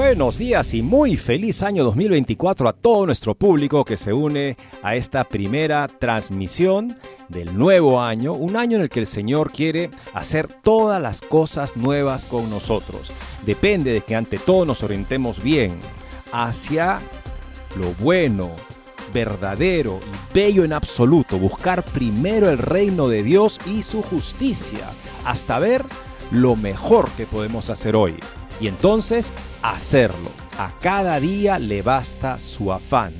Buenos días y muy feliz año 2024 a todo nuestro público que se une a esta primera transmisión del nuevo año, un año en el que el Señor quiere hacer todas las cosas nuevas con nosotros. Depende de que ante todo nos orientemos bien hacia lo bueno, verdadero y bello en absoluto, buscar primero el reino de Dios y su justicia, hasta ver lo mejor que podemos hacer hoy y entonces hacerlo. A cada día le basta su afán.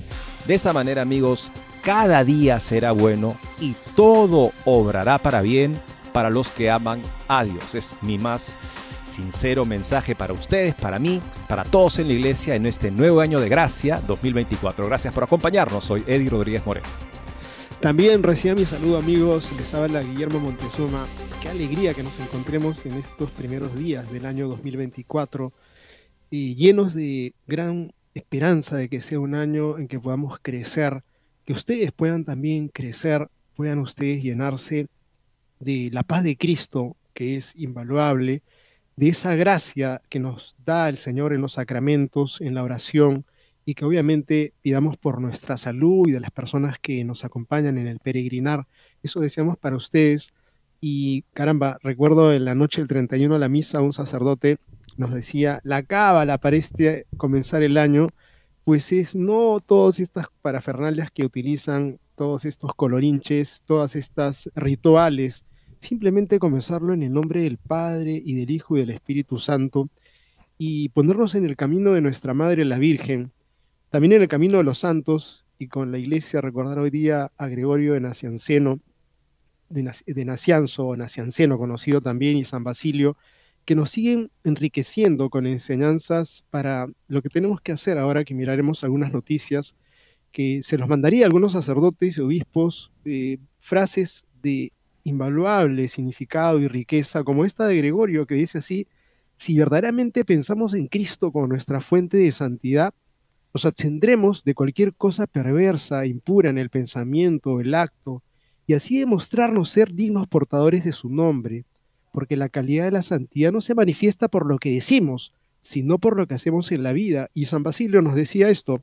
De esa manera, amigos, cada día será bueno y todo obrará para bien para los que aman a Dios. Es mi más sincero mensaje para ustedes, para mí, para todos en la iglesia en este nuevo año de gracia 2024. Gracias por acompañarnos. Soy Eddie Rodríguez Moreno. También reciba mi saludo amigos, les habla Guillermo Montezuma. Qué alegría que nos encontremos en estos primeros días del año 2024 y llenos de gran esperanza de que sea un año en que podamos crecer, que ustedes puedan también crecer, puedan ustedes llenarse de la paz de Cristo, que es invaluable, de esa gracia que nos da el Señor en los sacramentos, en la oración, y que obviamente pidamos por nuestra salud y de las personas que nos acompañan en el peregrinar. Eso deseamos para ustedes. Y caramba, recuerdo en la noche del 31 a la misa, un sacerdote nos decía, la cábala para este comenzar el año, pues es no todas estas parafernalias que utilizan, todos estos colorinches, todas estas rituales, simplemente comenzarlo en el nombre del Padre y del Hijo y del Espíritu Santo y ponernos en el camino de nuestra Madre la Virgen, también en el camino de los santos y con la iglesia recordar hoy día a Gregorio de Nacianceno, de, Nacianzo o Nacianceno conocido también, y San Basilio, que nos siguen enriqueciendo con enseñanzas para lo que tenemos que hacer ahora que miraremos algunas noticias que se los mandaría a algunos sacerdotes y obispos, eh, frases de invaluable significado y riqueza, como esta de Gregorio, que dice así, si verdaderamente pensamos en Cristo como nuestra fuente de santidad, nos abstendremos de cualquier cosa perversa, impura en el pensamiento, el acto, y así demostrarnos ser dignos portadores de su nombre, porque la calidad de la santidad no se manifiesta por lo que decimos, sino por lo que hacemos en la vida. Y San Basilio nos decía esto,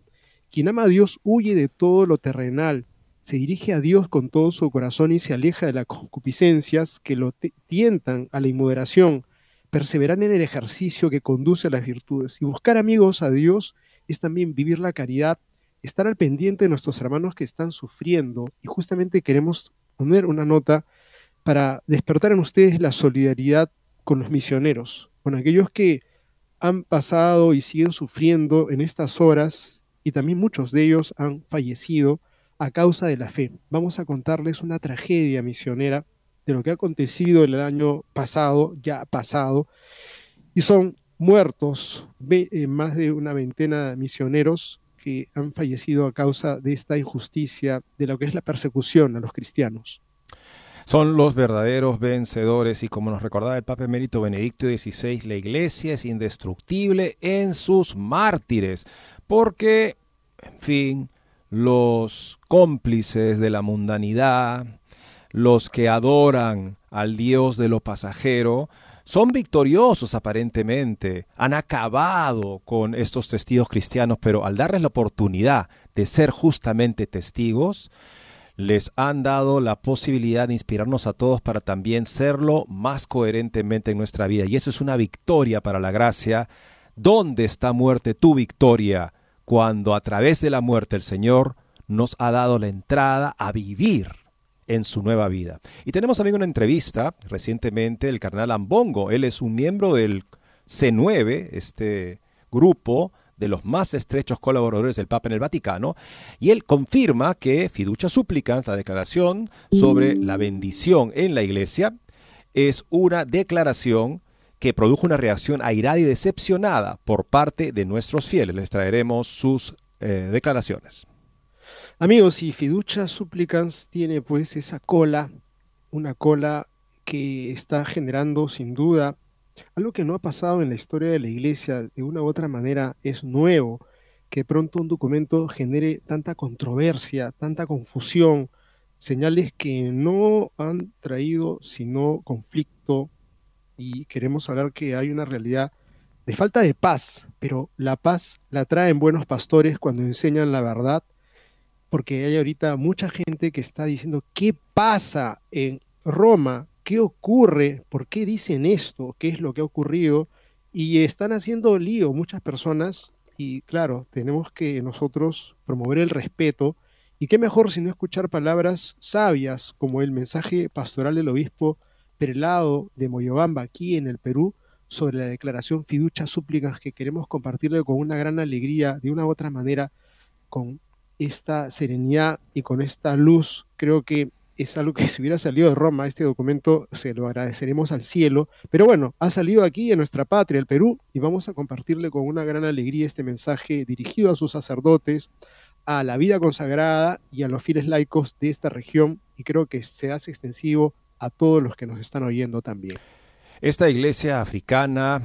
quien ama a Dios huye de todo lo terrenal, se dirige a Dios con todo su corazón y se aleja de las concupiscencias que lo tientan a la inmoderación, perseverar en el ejercicio que conduce a las virtudes y buscar amigos a Dios es también vivir la caridad, estar al pendiente de nuestros hermanos que están sufriendo y justamente queremos poner una nota para despertar en ustedes la solidaridad con los misioneros, con aquellos que han pasado y siguen sufriendo en estas horas y también muchos de ellos han fallecido a causa de la fe. Vamos a contarles una tragedia misionera de lo que ha acontecido el año pasado, ya pasado, y son muertos, eh, más de una veintena de misioneros que han fallecido a causa de esta injusticia, de lo que es la persecución a los cristianos. Son los verdaderos vencedores y como nos recordaba el Papa Emérito Benedicto XVI, la iglesia es indestructible en sus mártires, porque, en fin, los cómplices de la mundanidad, los que adoran al Dios de lo pasajero, son victoriosos aparentemente, han acabado con estos testigos cristianos, pero al darles la oportunidad de ser justamente testigos, les han dado la posibilidad de inspirarnos a todos para también serlo más coherentemente en nuestra vida. Y eso es una victoria para la gracia. ¿Dónde está muerte tu victoria? cuando a través de la muerte el Señor nos ha dado la entrada a vivir en su nueva vida. Y tenemos también una entrevista recientemente el carnal Ambongo. Él es un miembro del C9, este grupo de los más estrechos colaboradores del Papa en el Vaticano, y él confirma que Fiducia Supplicans, la declaración sobre la bendición en la iglesia, es una declaración que produjo una reacción airada y decepcionada por parte de nuestros fieles. Les traeremos sus eh, declaraciones. Amigos, y Fiducia Supplicans tiene pues esa cola, una cola que está generando sin duda algo que no ha pasado en la historia de la iglesia de una u otra manera es nuevo, que pronto un documento genere tanta controversia, tanta confusión, señales que no han traído sino conflicto y queremos hablar que hay una realidad de falta de paz, pero la paz la traen buenos pastores cuando enseñan la verdad, porque hay ahorita mucha gente que está diciendo, ¿qué pasa en Roma? ¿Qué ocurre? ¿Por qué dicen esto? ¿Qué es lo que ha ocurrido? Y están haciendo lío muchas personas y claro, tenemos que nosotros promover el respeto y qué mejor si no escuchar palabras sabias como el mensaje pastoral del obispo Perelado de Moyobamba aquí en el Perú sobre la declaración fiducia súplicas que queremos compartirle con una gran alegría, de una u otra manera, con esta serenidad y con esta luz. Creo que es algo que si hubiera salido de Roma, este documento se lo agradeceremos al cielo. Pero bueno, ha salido aquí en nuestra patria, el Perú, y vamos a compartirle con una gran alegría este mensaje dirigido a sus sacerdotes, a la vida consagrada y a los fieles laicos de esta región, y creo que se hace extensivo a todos los que nos están oyendo también. Esta iglesia africana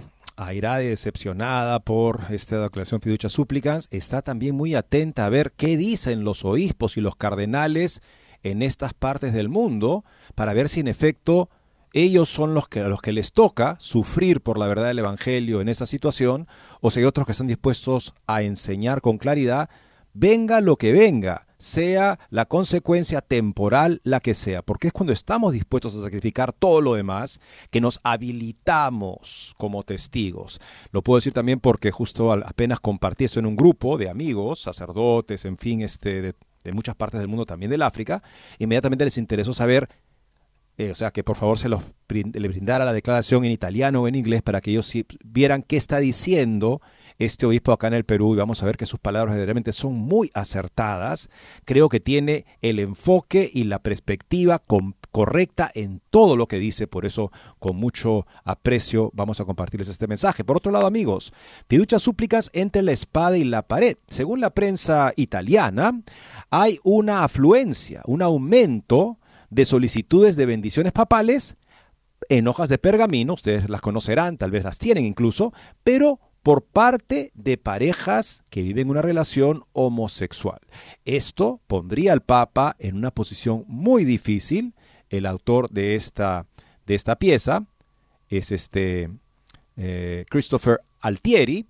airada y decepcionada por esta declaración fiducia súplicas, está también muy atenta a ver qué dicen los obispos y los cardenales en estas partes del mundo para ver si en efecto ellos son los que a los que les toca sufrir por la verdad del evangelio en esa situación o si hay otros que están dispuestos a enseñar con claridad, venga lo que venga, sea la consecuencia temporal la que sea, porque es cuando estamos dispuestos a sacrificar todo lo demás que nos habilitamos como testigos. Lo puedo decir también porque justo apenas compartí eso en un grupo de amigos, sacerdotes, en fin, este, de muchas partes del mundo, también del África, inmediatamente les interesó saber, eh, o sea, que por favor se los brindara la declaración en italiano o en inglés para que ellos vieran qué está diciendo este obispo acá en el Perú y vamos a ver que sus palabras realmente son muy acertadas. Creo que tiene el enfoque y la perspectiva correcta en todo lo que dice, por eso con mucho aprecio vamos a compartirles este mensaje. Por otro lado, amigos, piducha súplicas entre la espada y la pared. Según la prensa italiana, hay una afluencia, un aumento de solicitudes de bendiciones papales en hojas de pergamino, ustedes las conocerán, tal vez las tienen incluso, pero por parte de parejas que viven una relación homosexual. Esto pondría al Papa en una posición muy difícil. El autor de esta, de esta pieza es este eh, Christopher Altieri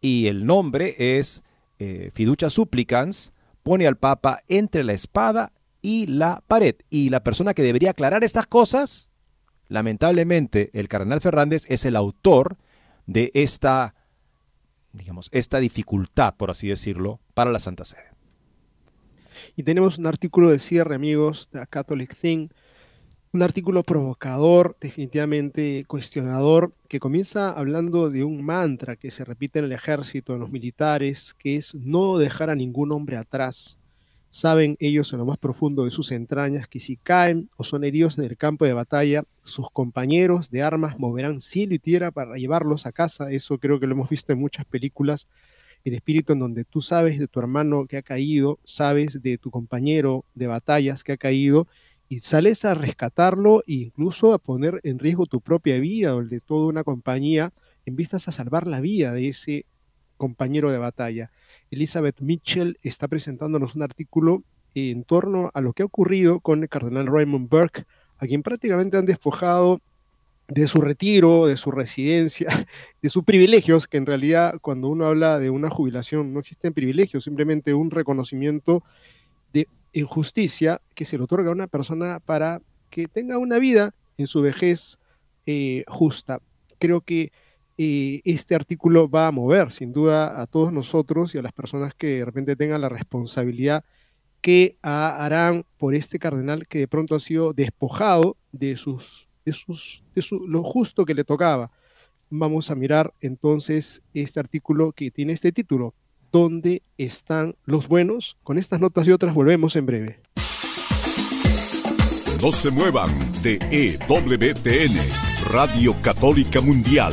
y el nombre es eh, Fiducia Supplicans. Pone al Papa entre la espada y la pared. Y la persona que debería aclarar estas cosas, lamentablemente, el cardenal Fernández es el autor de esta digamos, esta dificultad, por así decirlo, para la Santa Sede. Y tenemos un artículo de cierre, amigos, de Catholic Thing, un artículo provocador, definitivamente cuestionador, que comienza hablando de un mantra que se repite en el ejército, en los militares, que es no dejar a ningún hombre atrás. Saben ellos en lo más profundo de sus entrañas que si caen o son heridos en el campo de batalla, sus compañeros de armas moverán cielo y tierra para llevarlos a casa. Eso creo que lo hemos visto en muchas películas. El espíritu en donde tú sabes de tu hermano que ha caído, sabes de tu compañero de batallas que ha caído y sales a rescatarlo e incluso a poner en riesgo tu propia vida o el de toda una compañía en vistas a salvar la vida de ese compañero de batalla. Elizabeth Mitchell está presentándonos un artículo en torno a lo que ha ocurrido con el cardenal Raymond Burke, a quien prácticamente han despojado de su retiro, de su residencia, de sus privilegios, que en realidad cuando uno habla de una jubilación no existen privilegios, simplemente un reconocimiento de injusticia que se le otorga a una persona para que tenga una vida en su vejez eh, justa. Creo que eh, este artículo va a mover sin duda a todos nosotros y a las personas que de repente tengan la responsabilidad que harán por este cardenal que de pronto ha sido despojado de sus, de sus, de lo justo que le tocaba. Vamos a mirar entonces este artículo que tiene este título, ¿Dónde están los buenos? Con estas notas y otras volvemos en breve. No se muevan de EWTN, Radio Católica Mundial.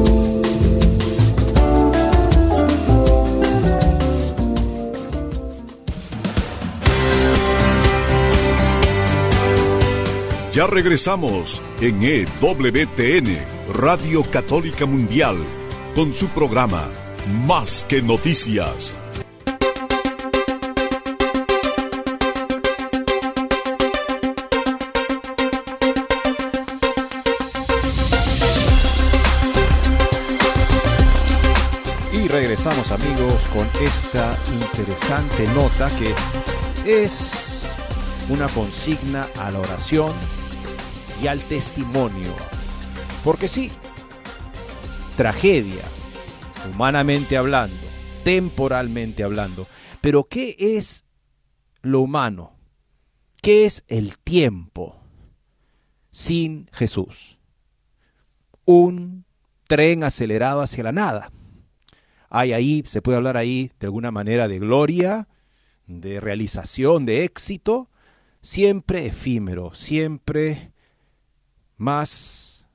Ya regresamos en EWTN, Radio Católica Mundial, con su programa Más que Noticias. Y regresamos amigos con esta interesante nota que es una consigna a la oración y al testimonio. Porque sí, tragedia, humanamente hablando, temporalmente hablando. Pero ¿qué es lo humano? ¿Qué es el tiempo sin Jesús? Un tren acelerado hacia la nada. Hay ahí, se puede hablar ahí de alguna manera de gloria, de realización, de éxito, siempre efímero, siempre más,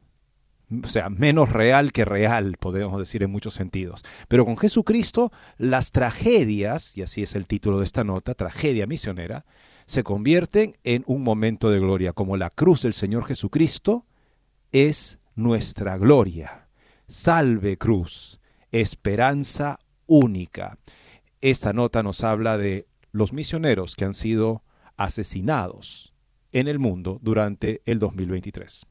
o sea, menos real que real, podemos decir en muchos sentidos. Pero con Jesucristo, las tragedias, y así es el título de esta nota, tragedia misionera, se convierten en un momento de gloria, como la cruz del Señor Jesucristo es nuestra gloria. Salve cruz, esperanza única. Esta nota nos habla de los misioneros que han sido asesinados en el mundo durante el 2023.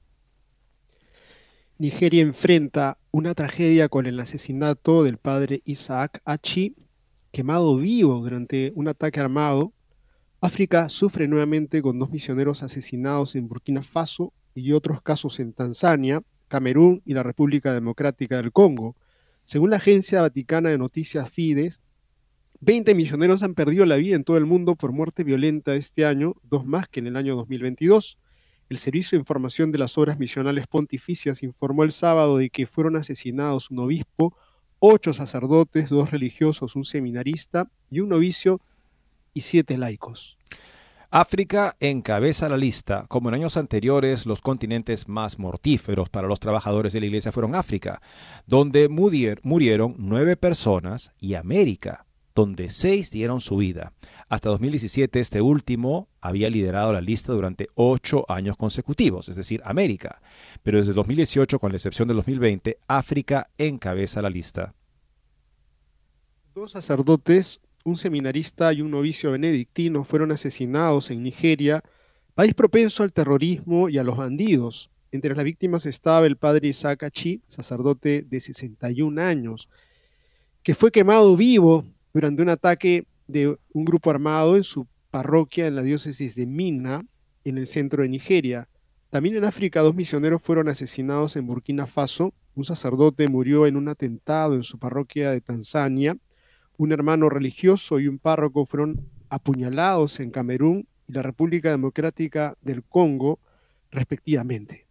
Nigeria enfrenta una tragedia con el asesinato del padre Isaac Achi, quemado vivo durante un ataque armado. África sufre nuevamente con dos misioneros asesinados en Burkina Faso y otros casos en Tanzania, Camerún y la República Democrática del Congo. Según la agencia vaticana de noticias Fides, 20 misioneros han perdido la vida en todo el mundo por muerte violenta este año, dos más que en el año 2022. El Servicio de Información de las Obras Misionales Pontificias informó el sábado de que fueron asesinados un obispo, ocho sacerdotes, dos religiosos, un seminarista y un novicio y siete laicos. África encabeza la lista. Como en años anteriores, los continentes más mortíferos para los trabajadores de la iglesia fueron África, donde murieron nueve personas, y América, donde seis dieron su vida. Hasta 2017 este último había liderado la lista durante ocho años consecutivos, es decir, América. Pero desde 2018, con la excepción de 2020, África encabeza la lista. Dos sacerdotes, un seminarista y un novicio benedictino fueron asesinados en Nigeria, país propenso al terrorismo y a los bandidos. Entre las víctimas estaba el padre Isaac sacerdote de 61 años, que fue quemado vivo durante un ataque de un grupo armado en su parroquia en la diócesis de Minna, en el centro de Nigeria. También en África dos misioneros fueron asesinados en Burkina Faso, un sacerdote murió en un atentado en su parroquia de Tanzania, un hermano religioso y un párroco fueron apuñalados en Camerún y la República Democrática del Congo, respectivamente.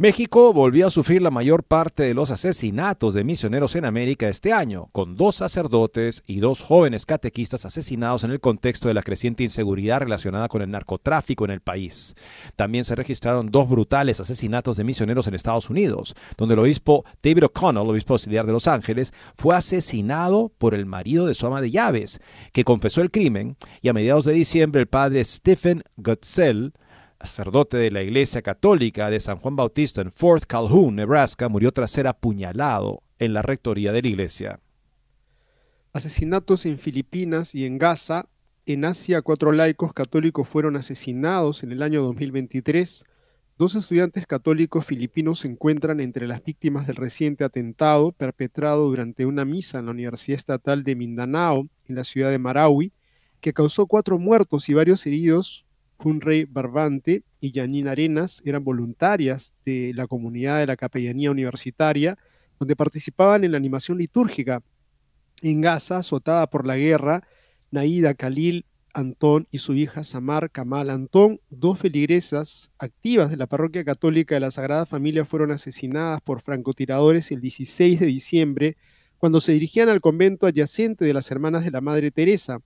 México volvió a sufrir la mayor parte de los asesinatos de misioneros en América este año, con dos sacerdotes y dos jóvenes catequistas asesinados en el contexto de la creciente inseguridad relacionada con el narcotráfico en el país. También se registraron dos brutales asesinatos de misioneros en Estados Unidos, donde el obispo David O'Connell, obispo auxiliar de Los Ángeles, fue asesinado por el marido de su ama de llaves, que confesó el crimen, y a mediados de diciembre el padre Stephen Gutzel sacerdote de la Iglesia Católica de San Juan Bautista en Fort Calhoun, Nebraska, murió tras ser apuñalado en la rectoría de la iglesia. Asesinatos en Filipinas y en Gaza. En Asia, cuatro laicos católicos fueron asesinados en el año 2023. Dos estudiantes católicos filipinos se encuentran entre las víctimas del reciente atentado perpetrado durante una misa en la Universidad Estatal de Mindanao, en la ciudad de Marawi, que causó cuatro muertos y varios heridos Hunrey Barbante y Janine Arenas eran voluntarias de la comunidad de la capellanía universitaria, donde participaban en la animación litúrgica. En Gaza, azotada por la guerra, Naida Khalil Antón y su hija Samar Kamal Antón, dos feligresas activas de la parroquia católica de la Sagrada Familia, fueron asesinadas por francotiradores el 16 de diciembre, cuando se dirigían al convento adyacente de las Hermanas de la Madre Teresa.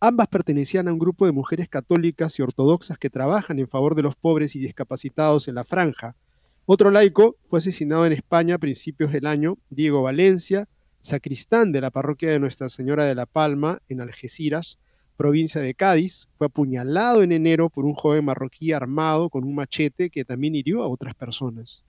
Ambas pertenecían a un grupo de mujeres católicas y ortodoxas que trabajan en favor de los pobres y discapacitados en la franja. Otro laico fue asesinado en España a principios del año, Diego Valencia, sacristán de la parroquia de Nuestra Señora de la Palma, en Algeciras, provincia de Cádiz, fue apuñalado en enero por un joven marroquí armado con un machete que también hirió a otras personas.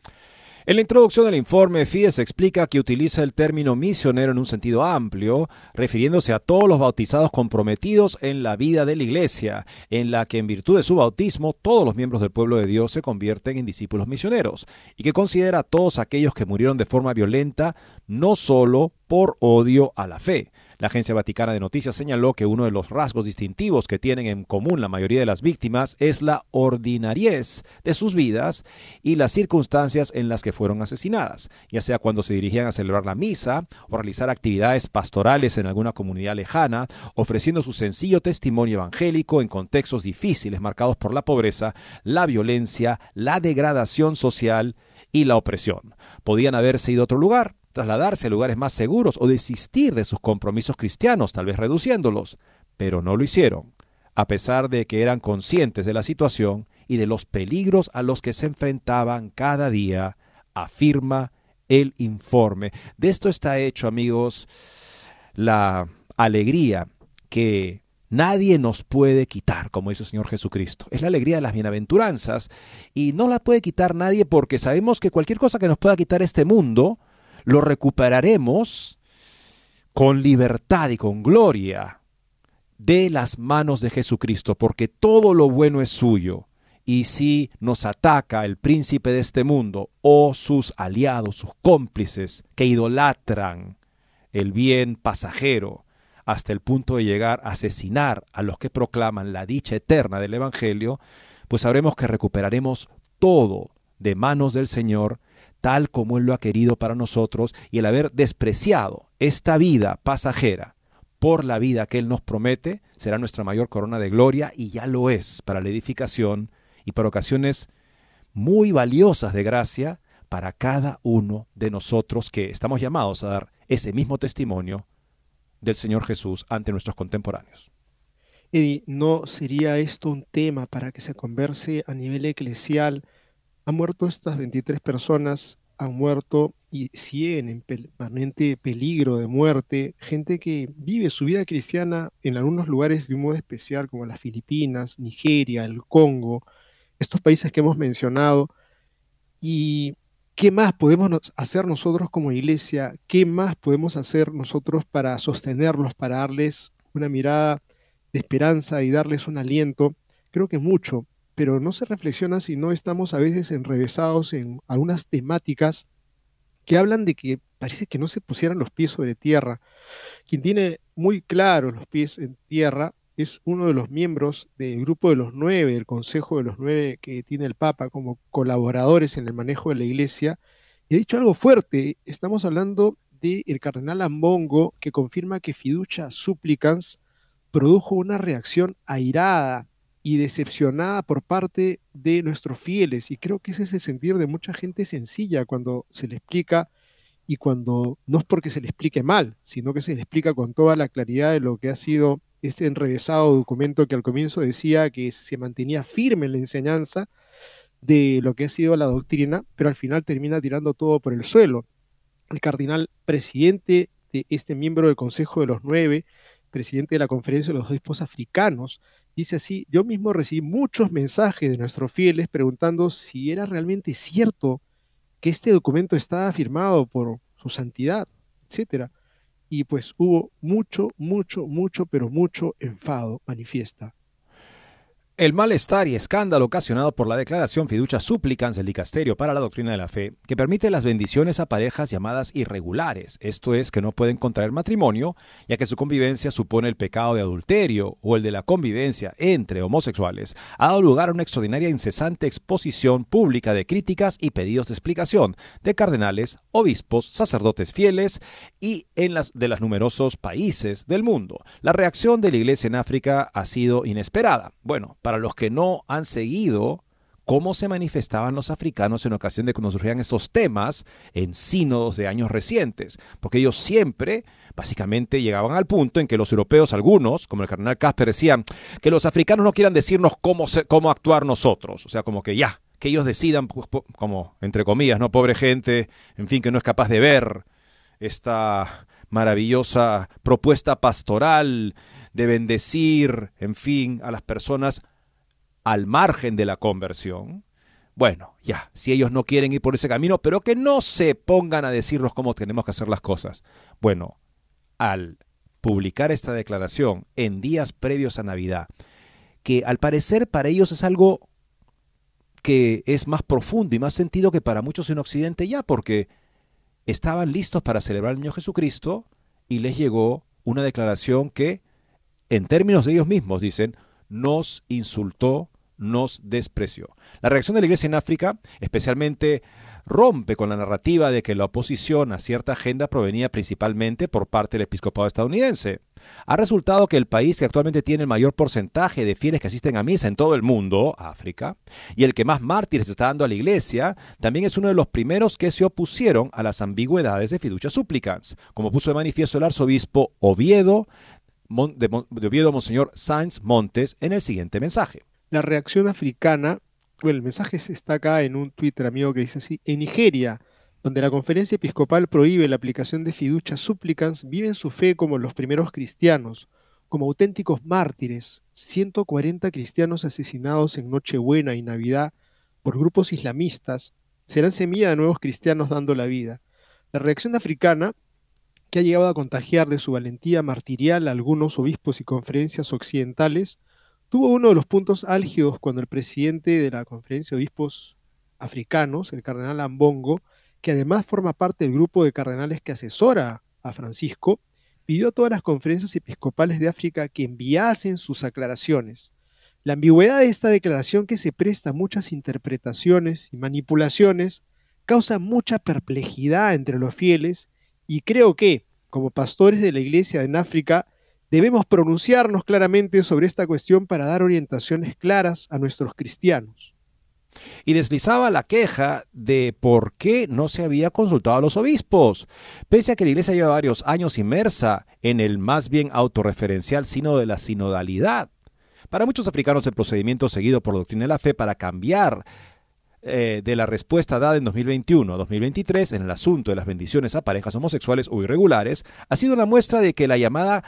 En la introducción del informe, FIES explica que utiliza el término misionero en un sentido amplio, refiriéndose a todos los bautizados comprometidos en la vida de la Iglesia, en la que en virtud de su bautismo todos los miembros del pueblo de Dios se convierten en discípulos misioneros, y que considera a todos aquellos que murieron de forma violenta no solo por odio a la fe, la Agencia Vaticana de Noticias señaló que uno de los rasgos distintivos que tienen en común la mayoría de las víctimas es la ordinariez de sus vidas y las circunstancias en las que fueron asesinadas, ya sea cuando se dirigían a celebrar la misa o realizar actividades pastorales en alguna comunidad lejana, ofreciendo su sencillo testimonio evangélico en contextos difíciles marcados por la pobreza, la violencia, la degradación social y la opresión. Podían haberse ido a otro lugar, trasladarse a lugares más seguros o desistir de sus compromisos cristianos, tal vez reduciéndolos, pero no lo hicieron, a pesar de que eran conscientes de la situación y de los peligros a los que se enfrentaban cada día, afirma el informe. De esto está hecho, amigos, la alegría que nadie nos puede quitar, como dice el Señor Jesucristo. Es la alegría de las bienaventuranzas y no la puede quitar nadie porque sabemos que cualquier cosa que nos pueda quitar este mundo, lo recuperaremos con libertad y con gloria de las manos de Jesucristo, porque todo lo bueno es suyo. Y si nos ataca el príncipe de este mundo o sus aliados, sus cómplices, que idolatran el bien pasajero, hasta el punto de llegar a asesinar a los que proclaman la dicha eterna del Evangelio, pues sabremos que recuperaremos todo de manos del Señor tal como Él lo ha querido para nosotros y el haber despreciado esta vida pasajera por la vida que Él nos promete, será nuestra mayor corona de gloria y ya lo es para la edificación y para ocasiones muy valiosas de gracia para cada uno de nosotros que estamos llamados a dar ese mismo testimonio del Señor Jesús ante nuestros contemporáneos. Eddie, ¿no sería esto un tema para que se converse a nivel eclesial? Han muerto estas 23 personas, han muerto y 100 en permanente peligro de muerte, gente que vive su vida cristiana en algunos lugares de un modo especial, como las Filipinas, Nigeria, el Congo, estos países que hemos mencionado. ¿Y qué más podemos hacer nosotros como iglesia? ¿Qué más podemos hacer nosotros para sostenerlos, para darles una mirada de esperanza y darles un aliento? Creo que mucho pero no se reflexiona si no estamos a veces enrevesados en algunas temáticas que hablan de que parece que no se pusieran los pies sobre tierra. Quien tiene muy claro los pies en tierra es uno de los miembros del grupo de los nueve, del Consejo de los Nueve que tiene el Papa como colaboradores en el manejo de la Iglesia. Y ha dicho algo fuerte, estamos hablando del el cardenal Ambongo que confirma que Fiducia Supplicans produjo una reacción airada y decepcionada por parte de nuestros fieles. Y creo que ese es el sentir de mucha gente sencilla cuando se le explica y cuando no es porque se le explique mal, sino que se le explica con toda la claridad de lo que ha sido este enrevesado documento que al comienzo decía que se mantenía firme en la enseñanza de lo que ha sido la doctrina, pero al final termina tirando todo por el suelo. El cardenal presidente de este miembro del Consejo de los Nueve, presidente de la Conferencia de los Obispos Africanos, dice así, yo mismo recibí muchos mensajes de nuestros fieles preguntando si era realmente cierto que este documento estaba firmado por su santidad, etcétera. Y pues hubo mucho, mucho, mucho, pero mucho enfado, manifiesta. El malestar y escándalo ocasionado por la declaración fiducia supplicans del Dicasterio para la Doctrina de la Fe, que permite las bendiciones a parejas llamadas irregulares, esto es, que no pueden contraer matrimonio, ya que su convivencia supone el pecado de adulterio o el de la convivencia entre homosexuales, ha dado lugar a una extraordinaria e incesante exposición pública de críticas y pedidos de explicación de cardenales, obispos, sacerdotes fieles y en las de los numerosos países del mundo. La reacción de la Iglesia en África ha sido inesperada. Bueno, para los que no han seguido cómo se manifestaban los africanos en ocasión de cuando surgían esos temas en sínodos de años recientes, porque ellos siempre, básicamente, llegaban al punto en que los europeos, algunos, como el cardenal Casper, decían que los africanos no quieran decirnos cómo, cómo actuar nosotros, o sea, como que ya, que ellos decidan, pues, como entre comillas, ¿no? Pobre gente, en fin, que no es capaz de ver esta maravillosa propuesta pastoral de bendecir, en fin, a las personas al margen de la conversión, bueno, ya, si ellos no quieren ir por ese camino, pero que no se pongan a decirnos cómo tenemos que hacer las cosas. Bueno, al publicar esta declaración en días previos a Navidad, que al parecer para ellos es algo que es más profundo y más sentido que para muchos en Occidente ya, porque estaban listos para celebrar el niño Jesucristo y les llegó una declaración que, en términos de ellos mismos, dicen, nos insultó, nos despreció. La reacción de la Iglesia en África, especialmente rompe con la narrativa de que la oposición a cierta agenda provenía principalmente por parte del episcopado estadounidense. Ha resultado que el país que actualmente tiene el mayor porcentaje de fieles que asisten a misa en todo el mundo, África, y el que más mártires está dando a la iglesia, también es uno de los primeros que se opusieron a las ambigüedades de fiducia supplicans, como puso de manifiesto el arzobispo Oviedo, de, Oviedo Monseñor Sainz Montes en el siguiente mensaje la reacción africana, bueno, el mensaje está acá en un Twitter amigo que dice así, en Nigeria, donde la conferencia episcopal prohíbe la aplicación de fiducia súplicas, viven su fe como los primeros cristianos, como auténticos mártires, 140 cristianos asesinados en Nochebuena y Navidad por grupos islamistas, serán semilla de nuevos cristianos dando la vida. La reacción africana, que ha llegado a contagiar de su valentía martirial a algunos obispos y conferencias occidentales, tuvo uno de los puntos álgidos cuando el presidente de la Conferencia de Obispos Africanos, el cardenal Ambongo, que además forma parte del grupo de cardenales que asesora a Francisco, pidió a todas las conferencias episcopales de África que enviasen sus aclaraciones. La ambigüedad de esta declaración que se presta a muchas interpretaciones y manipulaciones causa mucha perplejidad entre los fieles y creo que, como pastores de la iglesia en África, Debemos pronunciarnos claramente sobre esta cuestión para dar orientaciones claras a nuestros cristianos. Y deslizaba la queja de por qué no se había consultado a los obispos, pese a que la Iglesia lleva varios años inmersa en el más bien autorreferencial sino de la sinodalidad. Para muchos africanos el procedimiento seguido por la doctrina de la fe para cambiar eh, de la respuesta dada en 2021 a 2023 en el asunto de las bendiciones a parejas homosexuales o irregulares ha sido una muestra de que la llamada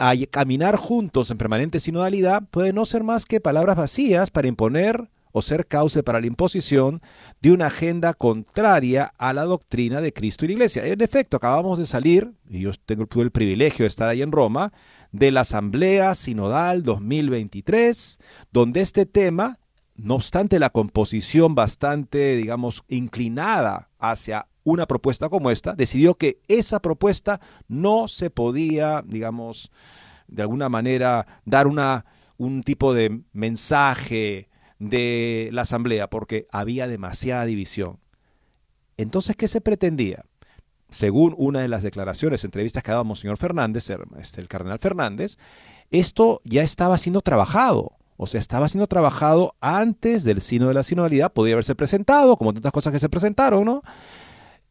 a caminar juntos en permanente sinodalidad puede no ser más que palabras vacías para imponer o ser cauce para la imposición de una agenda contraria a la doctrina de Cristo y la Iglesia. En efecto, acabamos de salir, y yo tengo tuve el privilegio de estar ahí en Roma, de la Asamblea Sinodal 2023, donde este tema, no obstante la composición bastante, digamos, inclinada hacia una propuesta como esta, decidió que esa propuesta no se podía, digamos, de alguna manera dar una, un tipo de mensaje de la Asamblea, porque había demasiada división. Entonces, ¿qué se pretendía? Según una de las declaraciones, entrevistas que ha dado Monseñor Fernández, este, el cardenal Fernández, esto ya estaba siendo trabajado. O sea, estaba siendo trabajado antes del sino de la sinodalidad, podía haberse presentado, como tantas cosas que se presentaron, ¿no?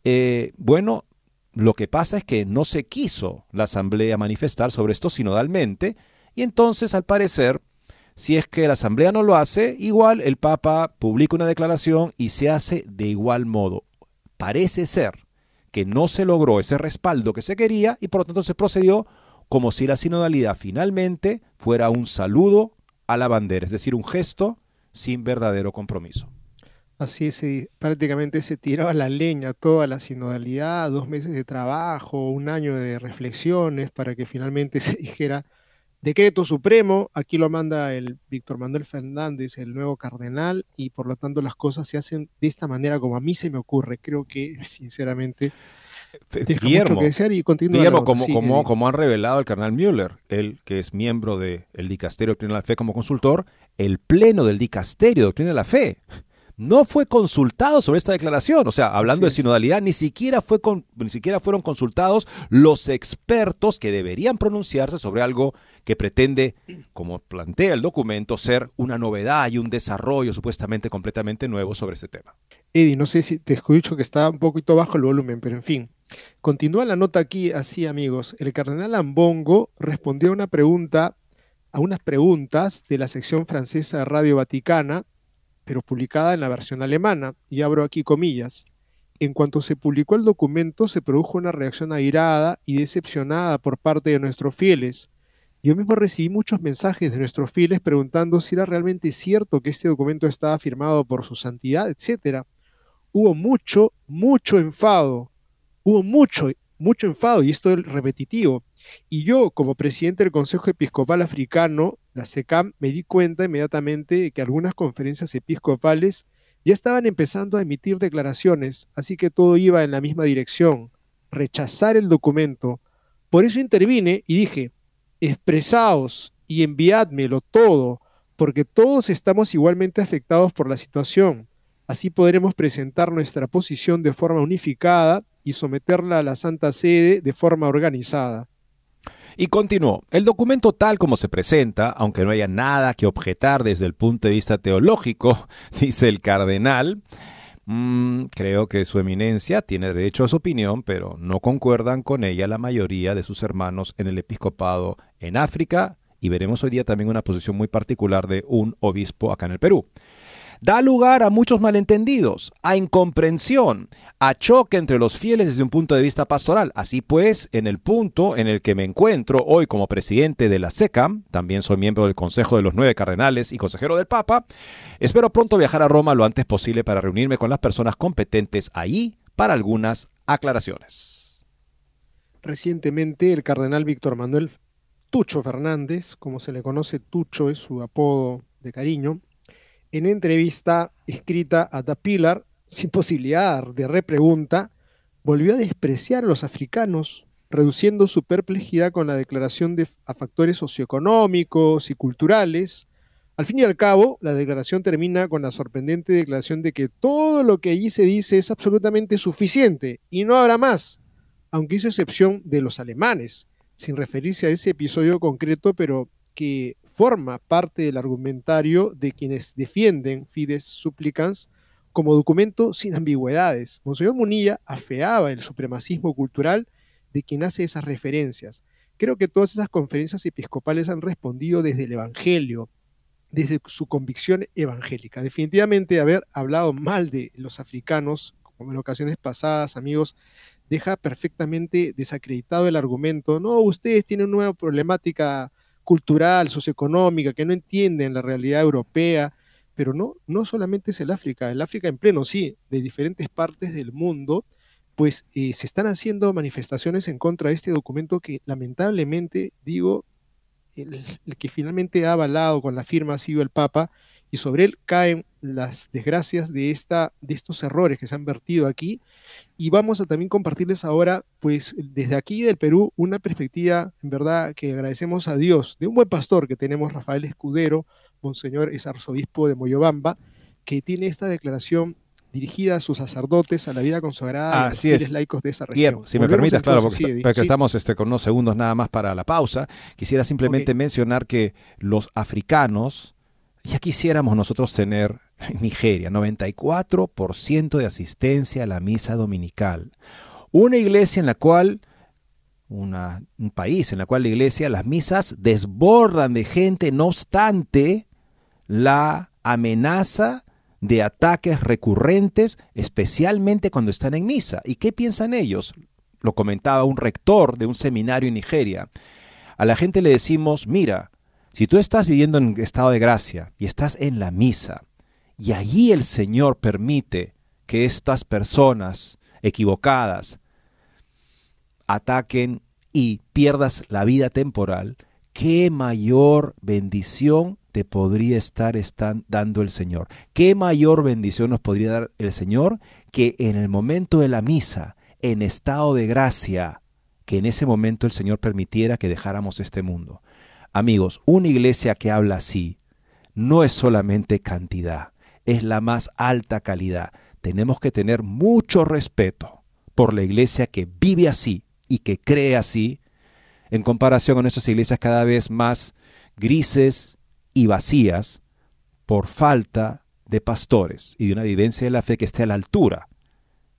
Eh, bueno, lo que pasa es que no se quiso la Asamblea manifestar sobre esto sinodalmente, y entonces, al parecer, si es que la Asamblea no lo hace, igual el Papa publica una declaración y se hace de igual modo. Parece ser que no se logró ese respaldo que se quería y por lo tanto se procedió como si la sinodalidad finalmente fuera un saludo a la bandera, es decir, un gesto sin verdadero compromiso. Así es, prácticamente se tiraba la leña toda la sinodalidad, dos meses de trabajo, un año de reflexiones para que finalmente se dijera decreto supremo, aquí lo manda el Víctor Manuel Fernández, el nuevo cardenal, y por lo tanto las cosas se hacen de esta manera como a mí se me ocurre. Creo que, sinceramente, deja Guillermo, mucho que desear y continúa. como, como, como han revelado el cardenal Müller, él que es miembro del Dicasterio de Doctrina de la Fe como consultor, el pleno del Dicasterio de Doctrina de la Fe no fue consultado sobre esta declaración. O sea, hablando de sinodalidad, ni siquiera, fue ni siquiera fueron consultados los expertos que deberían pronunciarse sobre algo que pretende, como plantea el documento, ser una novedad y un desarrollo supuestamente completamente nuevo sobre ese tema. Eddie, no sé si te escucho que está un poquito bajo el volumen, pero en fin. Continúa la nota aquí así, amigos. El cardenal Ambongo respondió a una pregunta, a unas preguntas de la sección francesa de Radio Vaticana, pero publicada en la versión alemana, y abro aquí comillas. En cuanto se publicó el documento, se produjo una reacción airada y decepcionada por parte de nuestros fieles. Yo mismo recibí muchos mensajes de nuestros fieles preguntando si era realmente cierto que este documento estaba firmado por su santidad, etc. Hubo mucho, mucho enfado. Hubo mucho, mucho enfado, y esto es repetitivo. Y yo, como presidente del Consejo Episcopal Africano, la SECAM, me di cuenta inmediatamente de que algunas conferencias episcopales ya estaban empezando a emitir declaraciones, así que todo iba en la misma dirección, rechazar el documento. Por eso intervine y dije, expresaos y enviádmelo todo, porque todos estamos igualmente afectados por la situación. Así podremos presentar nuestra posición de forma unificada y someterla a la Santa Sede de forma organizada. Y continuó, el documento tal como se presenta, aunque no haya nada que objetar desde el punto de vista teológico, dice el cardenal, mm, creo que su eminencia tiene derecho a su opinión, pero no concuerdan con ella la mayoría de sus hermanos en el episcopado en África. Y veremos hoy día también una posición muy particular de un obispo acá en el Perú da lugar a muchos malentendidos, a incomprensión, a choque entre los fieles desde un punto de vista pastoral. Así pues, en el punto en el que me encuentro hoy como presidente de la SECAM, también soy miembro del Consejo de los Nueve Cardenales y consejero del Papa, espero pronto viajar a Roma lo antes posible para reunirme con las personas competentes ahí para algunas aclaraciones. Recientemente el cardenal Víctor Manuel Tucho Fernández, como se le conoce, Tucho es su apodo de cariño, en entrevista escrita a Tapilar, sin posibilidad de repregunta, volvió a despreciar a los africanos, reduciendo su perplejidad con la declaración de, a factores socioeconómicos y culturales. Al fin y al cabo, la declaración termina con la sorprendente declaración de que todo lo que allí se dice es absolutamente suficiente y no habrá más, aunque hizo excepción de los alemanes, sin referirse a ese episodio concreto, pero que forma parte del argumentario de quienes defienden Fides Supplicans como documento sin ambigüedades. Monseñor Munilla afeaba el supremacismo cultural de quien hace esas referencias. Creo que todas esas conferencias episcopales han respondido desde el Evangelio, desde su convicción evangélica. Definitivamente haber hablado mal de los africanos, como en ocasiones pasadas, amigos, deja perfectamente desacreditado el argumento. No, ustedes tienen una problemática cultural, socioeconómica, que no entienden la realidad europea, pero no, no solamente es el África, el África en pleno, sí, de diferentes partes del mundo, pues eh, se están haciendo manifestaciones en contra de este documento que lamentablemente, digo, el, que finalmente ha avalado con la firma ha sido el Papa, y sobre él caen las desgracias de, esta, de estos errores que se han vertido aquí. Y vamos a también compartirles ahora, pues desde aquí del Perú, una perspectiva, en verdad, que agradecemos a Dios, de un buen pastor que tenemos, Rafael Escudero, Monseñor es arzobispo de Moyobamba, que tiene esta declaración dirigida a sus sacerdotes, a la vida consagrada a los laicos de esa región. si me permites, claro, porque, estamos este, con unos segundos nada más para la pausa, quisiera simplemente mencionar que los africanos Ya quisiéramos nosotros tener en Nigeria 94% de asistencia a la misa dominical. Una iglesia en la cual, un país en la cual la iglesia, las misas desbordan de gente, no obstante la amenaza de ataques recurrentes, especialmente cuando están en misa. ¿Y qué piensan ellos? Lo comentaba un rector de un seminario en Nigeria. A la gente le decimos, mira, si tú estás viviendo en estado de gracia y estás en la misa, y allí el Señor permite que estas personas equivocadas ataquen y pierdas la vida temporal, qué mayor bendición te podría estar dando el Señor. ¿Qué mayor bendición nos podría dar el Señor que en el momento de la misa, en estado de gracia, que en ese momento el Señor permitiera que dejáramos este mundo? Amigos, una iglesia que habla así no es solamente cantidad, es la más alta calidad. Tenemos que tener mucho respeto por la iglesia que vive así y que cree así, en comparación con nuestras iglesias cada vez más grises, y vacías por falta de pastores y de una vivencia de la fe que esté a la altura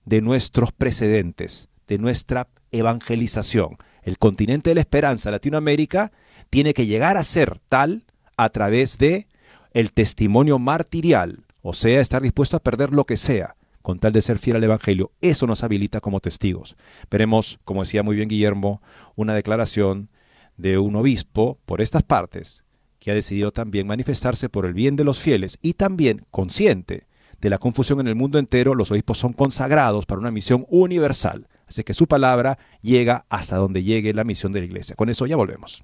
de nuestros precedentes, de nuestra evangelización. El continente de la esperanza, Latinoamérica, tiene que llegar a ser tal a través de el testimonio martirial, o sea, estar dispuesto a perder lo que sea con tal de ser fiel al Evangelio. Eso nos habilita como testigos. Veremos, como decía muy bien Guillermo, una declaración de un obispo por estas partes que ha decidido también manifestarse por el bien de los fieles y también consciente de la confusión en el mundo entero, los obispos son consagrados para una misión universal. Así que su palabra llega hasta donde llegue la misión de la iglesia. Con eso ya volvemos.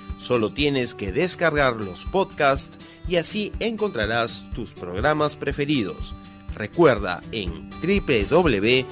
Solo tienes que descargar los podcasts y así encontrarás tus programas preferidos. Recuerda en www.ewtn.com.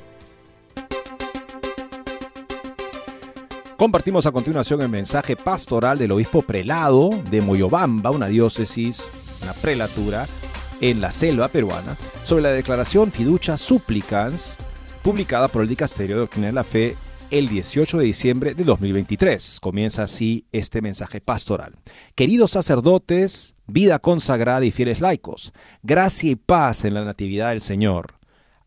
Compartimos a continuación el mensaje pastoral del obispo prelado de Moyobamba, una diócesis, una prelatura en la selva peruana, sobre la declaración Fiducia Supplicans, publicada por el Dicasterio de Doctrina de la Fe el 18 de diciembre de 2023. Comienza así este mensaje pastoral. Queridos sacerdotes, vida consagrada y fieles laicos, gracia y paz en la Natividad del Señor.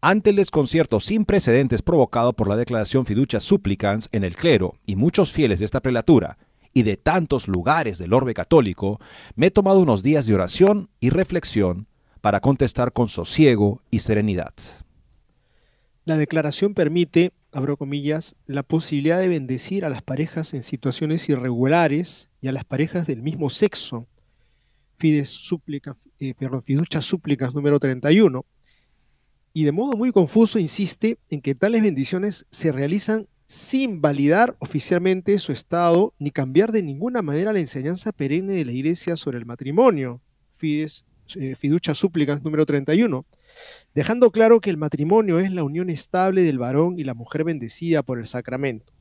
Ante el desconcierto sin precedentes provocado por la declaración fiducia supplicans en el clero y muchos fieles de esta prelatura y de tantos lugares del orbe católico, me he tomado unos días de oración y reflexión para contestar con sosiego y serenidad. La declaración permite, abro comillas, la posibilidad de bendecir a las parejas en situaciones irregulares y a las parejas del mismo sexo. Fides súplica, eh, fiducia súplicas número 31 y de modo muy confuso insiste en que tales bendiciones se realizan sin validar oficialmente su estado ni cambiar de ninguna manera la enseñanza perenne de la Iglesia sobre el matrimonio. Fides, eh, fiducia súplicas número 31. dejando claro que el matrimonio es la unión estable del varón y la mujer bendecida por el sacramento.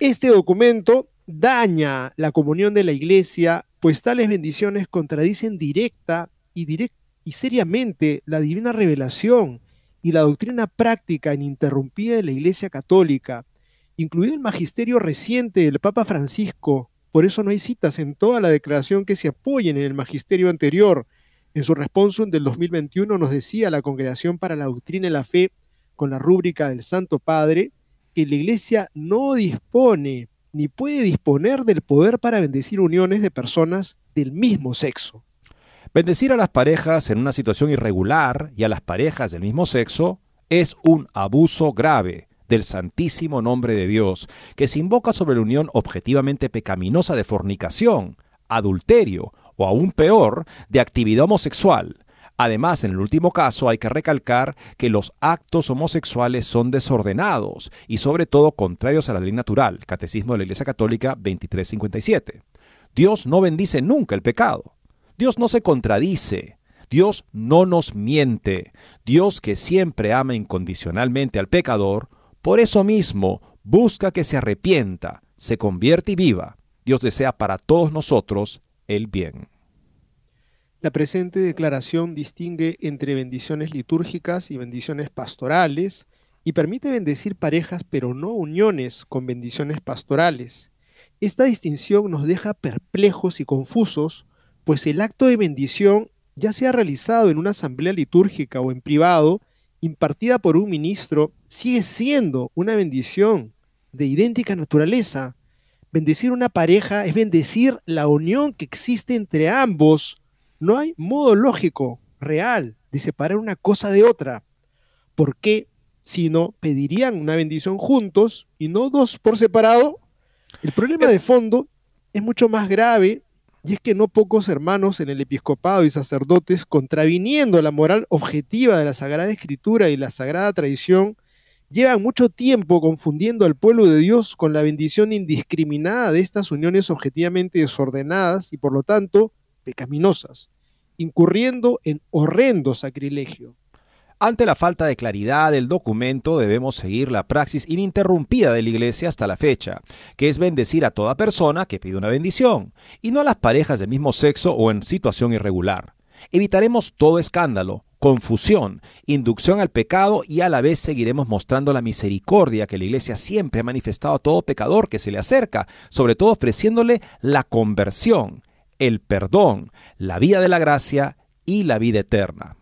Este documento daña la comunión de la iglesia, pues tales bendiciones contradicen directa y, y seriamente la divina revelación y la doctrina práctica ininterrumpida de la iglesia católica, incluido el magisterio reciente del Papa Francisco. Por eso no hay citas en toda la declaración que se apoyen en el magisterio anterior. En su responsum del 2021 nos decía la Congregación para la Doctrina y la Fe, con la rúbrica del Santo Padre, que la Iglesia no dispone ni puede disponer del poder para bendecir uniones de personas del mismo sexo. Bendecir a las parejas en una situación irregular y a las parejas del mismo sexo es un abuso grave del santísimo nombre de Dios, que se invoca sobre la unión objetivamente pecaminosa de fornicación, adulterio o aún peor, de actividad homosexual. Además, en el último caso hay que recalcar que los actos homosexuales son desordenados y sobre todo contrarios a la ley natural, Catecismo de la Iglesia Católica 2357. Dios no bendice nunca el pecado. Dios no se contradice. Dios no nos miente. Dios que siempre ama incondicionalmente al pecador, por eso mismo busca que se arrepienta, se convierta y viva. Dios desea para todos nosotros el bien. La presente declaración distingue entre bendiciones litúrgicas y bendiciones pastorales y permite bendecir parejas pero no uniones con bendiciones pastorales. Esta distinción nos deja perplejos y confusos, pues el acto de bendición, ya sea realizado en una asamblea litúrgica o en privado, impartida por un ministro sigue siendo una bendición de idéntica naturaleza. Bendecir una pareja es bendecir la unión que existe entre ambos. No hay modo lógico, real, de separar una cosa de otra. ¿Por qué? Si no, pedirían una bendición juntos y no dos por separado. El problema de fondo es mucho más grave y es que no pocos hermanos en el episcopado y sacerdotes, contraviniendo la moral objetiva de la Sagrada Escritura y la Sagrada Tradición, llevan mucho tiempo confundiendo al pueblo de Dios con la bendición indiscriminada de estas uniones objetivamente desordenadas y por lo tanto pecaminosas, incurriendo en horrendo sacrilegio. Ante la falta de claridad del documento debemos seguir la praxis ininterrumpida de la Iglesia hasta la fecha, que es bendecir a toda persona que pide una bendición, y no a las parejas del mismo sexo o en situación irregular. Evitaremos todo escándalo, confusión, inducción al pecado y a la vez seguiremos mostrando la misericordia que la Iglesia siempre ha manifestado a todo pecador que se le acerca, sobre todo ofreciéndole la conversión, el perdón, la vida de la gracia y la vida eterna.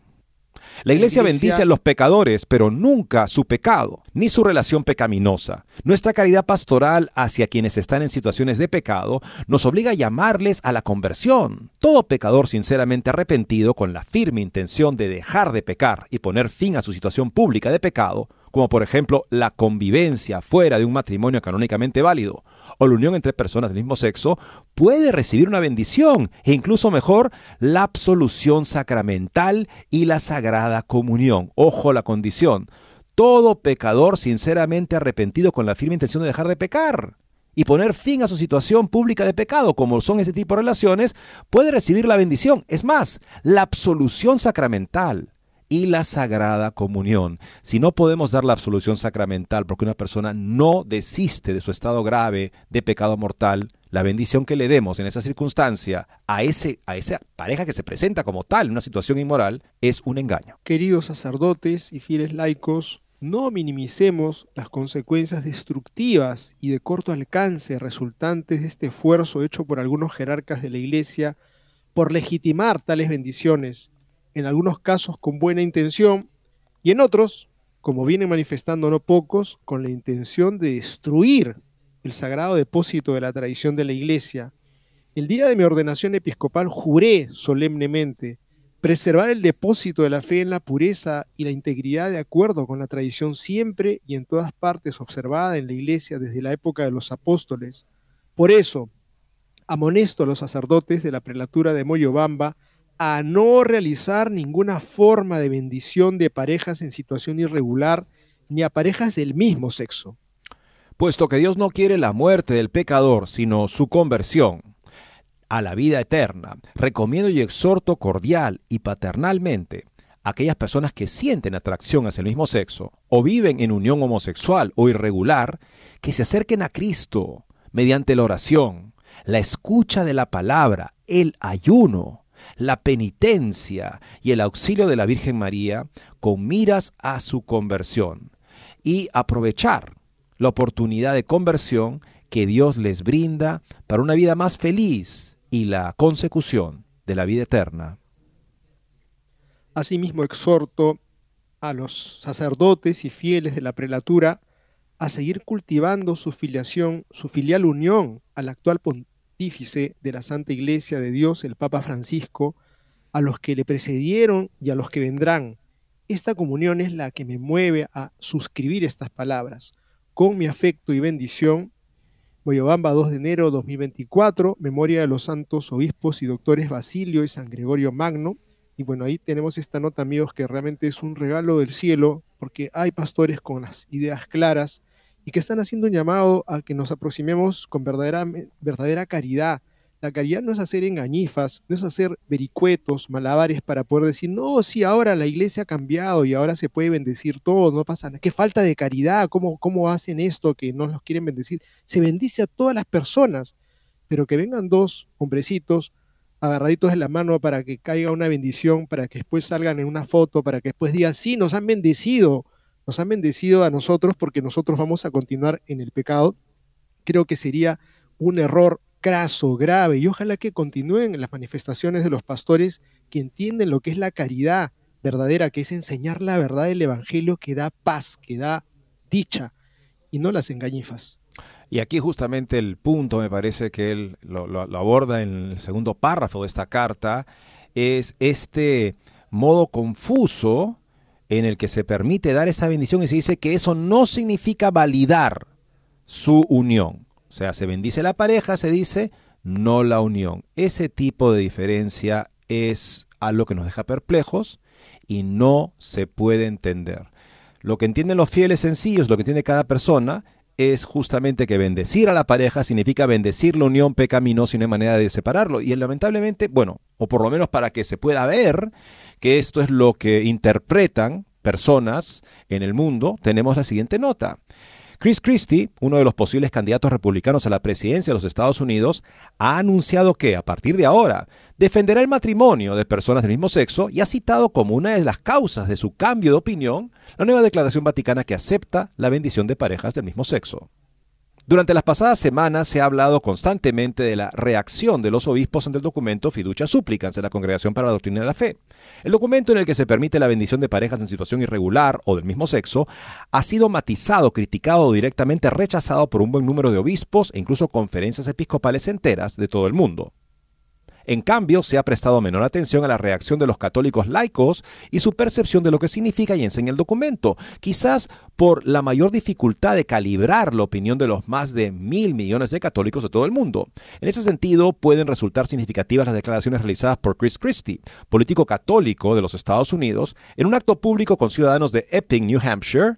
La iglesia, bendice a los pecadores, pero nunca su pecado, ni su relación pecaminosa. Nuestra caridad pastoral hacia quienes están en situaciones de pecado nos obliga a llamarles a la conversión. Todo pecador sinceramente arrepentido con la firme intención de dejar de pecar y poner fin a su situación pública de pecado, como por ejemplo la convivencia fuera de un matrimonio canónicamente válido o la unión entre personas del mismo sexo, puede recibir una bendición e incluso mejor la absolución sacramental y la sagrada comunión. Ojo la condición. Todo pecador sinceramente arrepentido con la firme intención de dejar de pecar y poner fin a su situación pública de pecado, como son ese tipo de relaciones, puede recibir la bendición. Es más, la absolución sacramental y la Sagrada Comunión. Si no podemos dar la absolución sacramental porque una persona no desiste de su estado grave de pecado mortal, la bendición que le demos en esa circunstancia a, ese, a esa pareja que se presenta como tal en una situación inmoral es un engaño. Queridos sacerdotes y fieles laicos, no minimicemos las consecuencias destructivas y de corto alcance resultantes de este esfuerzo hecho por algunos jerarcas de la Iglesia por legitimar tales bendiciones en algunos casos con buena intención y en otros, como vienen manifestando no pocos, con la intención de destruir el sagrado depósito de la tradición de la Iglesia. El día de mi ordenación episcopal juré solemnemente preservar el depósito de la fe en la pureza y la integridad de acuerdo con la tradición siempre y en todas partes observada en la Iglesia desde la época de los apóstoles. Por eso, amonesto a los sacerdotes de la prelatura de Moyobamba a no realizar ninguna forma de bendición de parejas en situación irregular ni a parejas del mismo sexo. Puesto que Dios no quiere la muerte del pecador, sino su conversión a la vida eterna, recomiendo y exhorto cordial y paternalmente aquellas personas que sienten atracción hacia el mismo sexo o viven en unión homosexual o irregular, que se acerquen a Cristo mediante la oración, la escucha de la palabra, el ayuno, la penitencia y el auxilio de la Virgen María con miras a su conversión y aprovechar la oportunidad de conversión que Dios les brinda para una vida más feliz y la consecución de la vida eterna. Asimismo exhorto a los sacerdotes y fieles de la prelatura a seguir cultivando su filiación, su filial unión al actual pontífice de la Santa Iglesia de Dios, el Papa Francisco, a los que le precedieron y a los que vendrán. Esta comunión es la que me mueve a suscribir estas palabras. Con mi afecto y bendición, Boyobamba 2 de enero 2024, memoria de los santos obispos y doctores Basilio y San Gregorio Magno. Y bueno, ahí tenemos esta nota, amigos, que realmente es un regalo del cielo, porque hay pastores con las ideas claras y que están haciendo un llamado a que nos aproximemos con verdadera, verdadera caridad. La caridad no es hacer engañifas, no es hacer vericuetos, malabares para poder decir, no, sí, ahora la iglesia ha cambiado y ahora se puede bendecir todo, no pasa nada. Qué falta de caridad, ¿cómo, cómo hacen esto que no los quieren bendecir? Se bendice a todas las personas, pero que vengan dos hombrecitos agarraditos de la mano para que caiga una bendición, para que después salgan en una foto, para que después digan, sí, nos han bendecido, nos han bendecido a nosotros porque nosotros vamos a continuar en el pecado, creo que sería un error craso, grave, y ojalá que continúen las manifestaciones de los pastores que entienden lo que es la caridad verdadera, que es enseñar la verdad del Evangelio que da paz, que da dicha, y no las engañifas. Y aquí justamente el punto, me parece que él lo, aborda en el segundo párrafo de esta carta, es este modo confuso en el que se permite dar esta bendición y se dice que eso no significa validar su unión. O sea, se bendice la pareja, se dice, no la unión. Ese tipo de diferencia es algo que nos deja perplejos y no se puede entender. Lo que entienden los fieles sencillos, lo que entiende cada persona, es justamente que bendecir a la pareja significa bendecir la unión pecaminosa y no hay manera de separarlo. Y lamentablemente, bueno, o por lo menos para que se pueda ver que esto es lo que interpretan personas en el mundo, tenemos la siguiente nota. Chris Christie, uno de los posibles candidatos republicanos a la presidencia de los Estados Unidos, ha anunciado que, a partir de ahora, defenderá el matrimonio de personas del mismo sexo y ha citado como una de las causas de su cambio de opinión la nueva declaración vaticana que acepta la bendición de parejas del mismo sexo. Durante las pasadas semanas se ha hablado constantemente de la reacción de los obispos ante el documento Fiducia Supplicans de la Congregación para la Doctrina de la Fe. El documento en el que se permite la bendición de parejas en situación irregular o del mismo sexo ha sido matizado, criticado o directamente rechazado por un buen número de obispos e incluso conferencias episcopales enteras de todo el mundo. En cambio, se ha prestado menor atención a la reacción de los católicos laicos y su percepción de lo que significa y enseña el documento, quizás por la mayor dificultad de calibrar la opinión de los más de mil millones de católicos de todo el mundo. En ese sentido, pueden resultar significativas las declaraciones realizadas por Chris Christie, político católico de los Estados Unidos, en un acto público con ciudadanos de Epping, New Hampshire,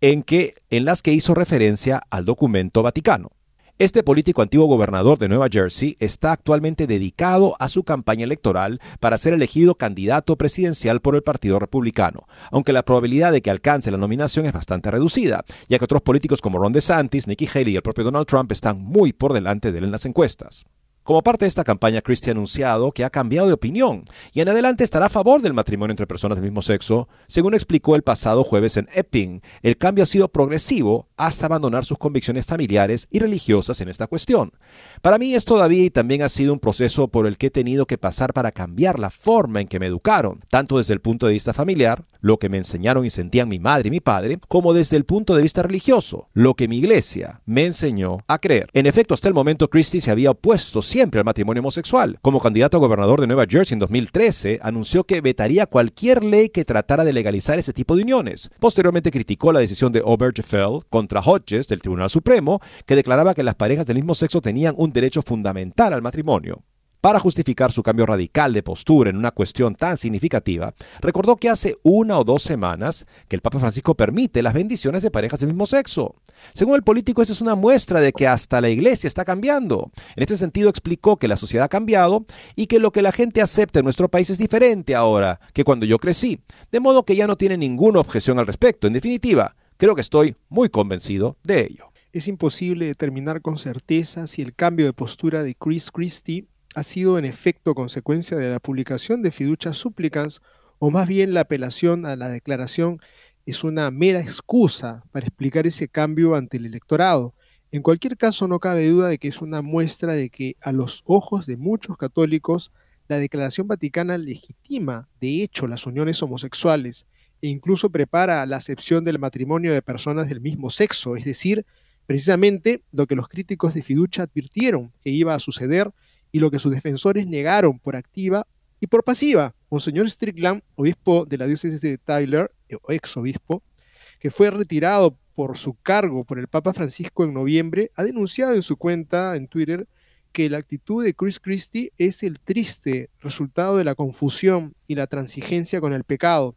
en, en las que hizo referencia al documento vaticano. Este político antiguo gobernador de Nueva Jersey está actualmente dedicado a su campaña electoral para ser elegido candidato presidencial por el Partido Republicano, aunque la probabilidad de que alcance la nominación es bastante reducida, ya que otros políticos como Ron DeSantis, Nikki Haley y el propio Donald Trump están muy por delante de él en las encuestas. Como parte de esta campaña, Christie ha anunciado que ha cambiado de opinión y en adelante estará a favor del matrimonio entre personas del mismo sexo. Según explicó el pasado jueves en Epping, el cambio ha sido progresivo hasta abandonar sus convicciones familiares y religiosas en esta cuestión. Para mí es todavía y también ha sido un proceso por el que he tenido que pasar para cambiar la forma en que me educaron, tanto desde el punto de vista familiar, lo que me enseñaron y sentían mi madre y mi padre, como desde el punto de vista religioso, lo que mi iglesia me enseñó a creer. En efecto, hasta el momento Christie se había opuesto siempre al matrimonio homosexual. Como candidato a gobernador de Nueva Jersey en 2013, anunció que vetaría cualquier ley que tratara de legalizar ese tipo de uniones. Posteriormente criticó la decisión de Obergefell contra Hodges del Tribunal Supremo, que declaraba que las parejas del mismo sexo tenían un derecho fundamental al matrimonio. Para justificar su cambio radical de postura en una cuestión tan significativa, recordó que hace una o dos semanas que el Papa Francisco permite las bendiciones de parejas del mismo sexo. Según el político, esa es una muestra de que hasta la iglesia está cambiando. En este sentido, explicó que la sociedad ha cambiado y que lo que la gente acepta en nuestro país es diferente ahora que cuando yo crecí, de modo que ya no tiene ninguna objeción al respecto. En definitiva, creo que estoy muy convencido de ello. Es imposible determinar con certeza si el cambio de postura de Chris Christie ha sido en efecto consecuencia de la publicación de fiducias súplicas o más bien la apelación a la declaración es una mera excusa para explicar ese cambio ante el electorado. En cualquier caso, no cabe duda de que es una muestra de que a los ojos de muchos católicos, la Declaración Vaticana legitima, de hecho, las uniones homosexuales e incluso prepara la acepción del matrimonio de personas del mismo sexo, es decir, precisamente lo que los críticos de Fiducia advirtieron que iba a suceder y lo que sus defensores negaron por activa y por pasiva. Monseñor Strickland, obispo de la diócesis de Tyler, o ex obispo, que fue retirado por su cargo por el Papa Francisco en noviembre, ha denunciado en su cuenta en Twitter que la actitud de Chris Christie es el triste resultado de la confusión y la transigencia con el pecado,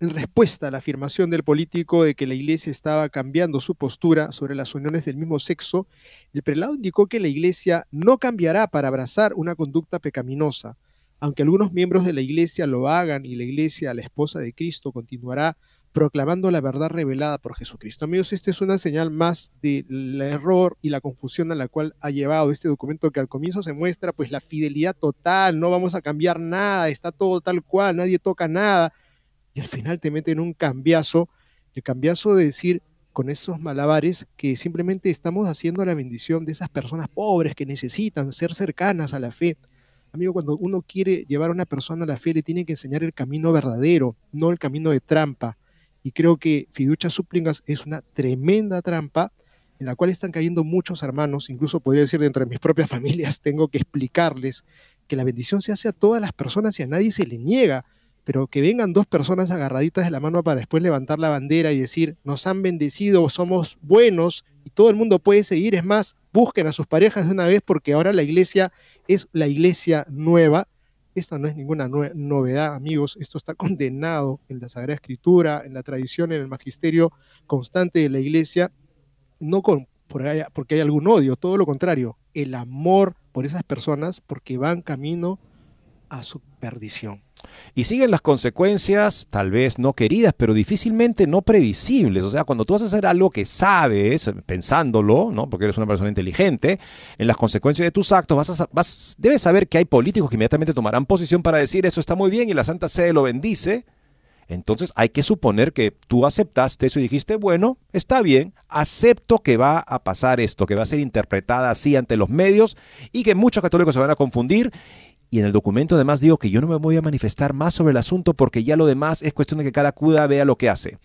en respuesta a la afirmación del político de que la Iglesia estaba cambiando su postura sobre las uniones del mismo sexo, el prelado indicó que la Iglesia no cambiará para abrazar una conducta pecaminosa. Aunque algunos miembros de la Iglesia lo hagan y la Iglesia, la esposa de Cristo, continuará proclamando la verdad revelada por Jesucristo. Amigos, esta es una señal más del error y la confusión a la cual ha llevado este documento que al comienzo se muestra pues la fidelidad total, no vamos a cambiar nada, está todo tal cual, nadie toca nada y al final te meten un cambiazo, el cambiazo de decir con esos malabares que simplemente estamos haciendo la bendición de esas personas pobres que necesitan ser cercanas a la fe. Amigo, cuando uno quiere llevar a una persona a la fe, le tiene que enseñar el camino verdadero, no el camino de trampa. Y creo que Fiducia Súplicas es una tremenda trampa en la cual están cayendo muchos hermanos, incluso podría decir dentro de mis propias familias, tengo que explicarles que la bendición se hace a todas las personas y a nadie se le niega pero que vengan dos personas agarraditas de la mano para después levantar la bandera y decir, nos han bendecido, somos buenos y todo el mundo puede seguir. Es más, busquen a sus parejas de una vez porque ahora la iglesia es la iglesia nueva. Esta no es ninguna novedad, amigos. Esto está condenado en la Sagrada Escritura, en la tradición, en el magisterio constante de la iglesia, no con, porque hay algún odio, todo lo contrario, el amor por esas personas porque van camino a su perdición. Y siguen las consecuencias, tal vez no queridas, pero difícilmente no previsibles. O sea, cuando tú vas a hacer algo que sabes, pensándolo, ¿no? porque eres una persona inteligente, en las consecuencias de tus actos vas vas, debes saber que hay políticos que inmediatamente tomarán posición para decir eso está muy bien y la Santa Sede lo bendice. Entonces hay que suponer que tú aceptaste eso y dijiste, bueno, está bien, acepto que va a pasar esto, que va a ser interpretada así ante los medios y que muchos católicos se van a confundir y en el documento además digo que yo no me voy a manifestar más sobre el asunto porque ya lo demás es cuestión de que cada cuda vea lo que hace.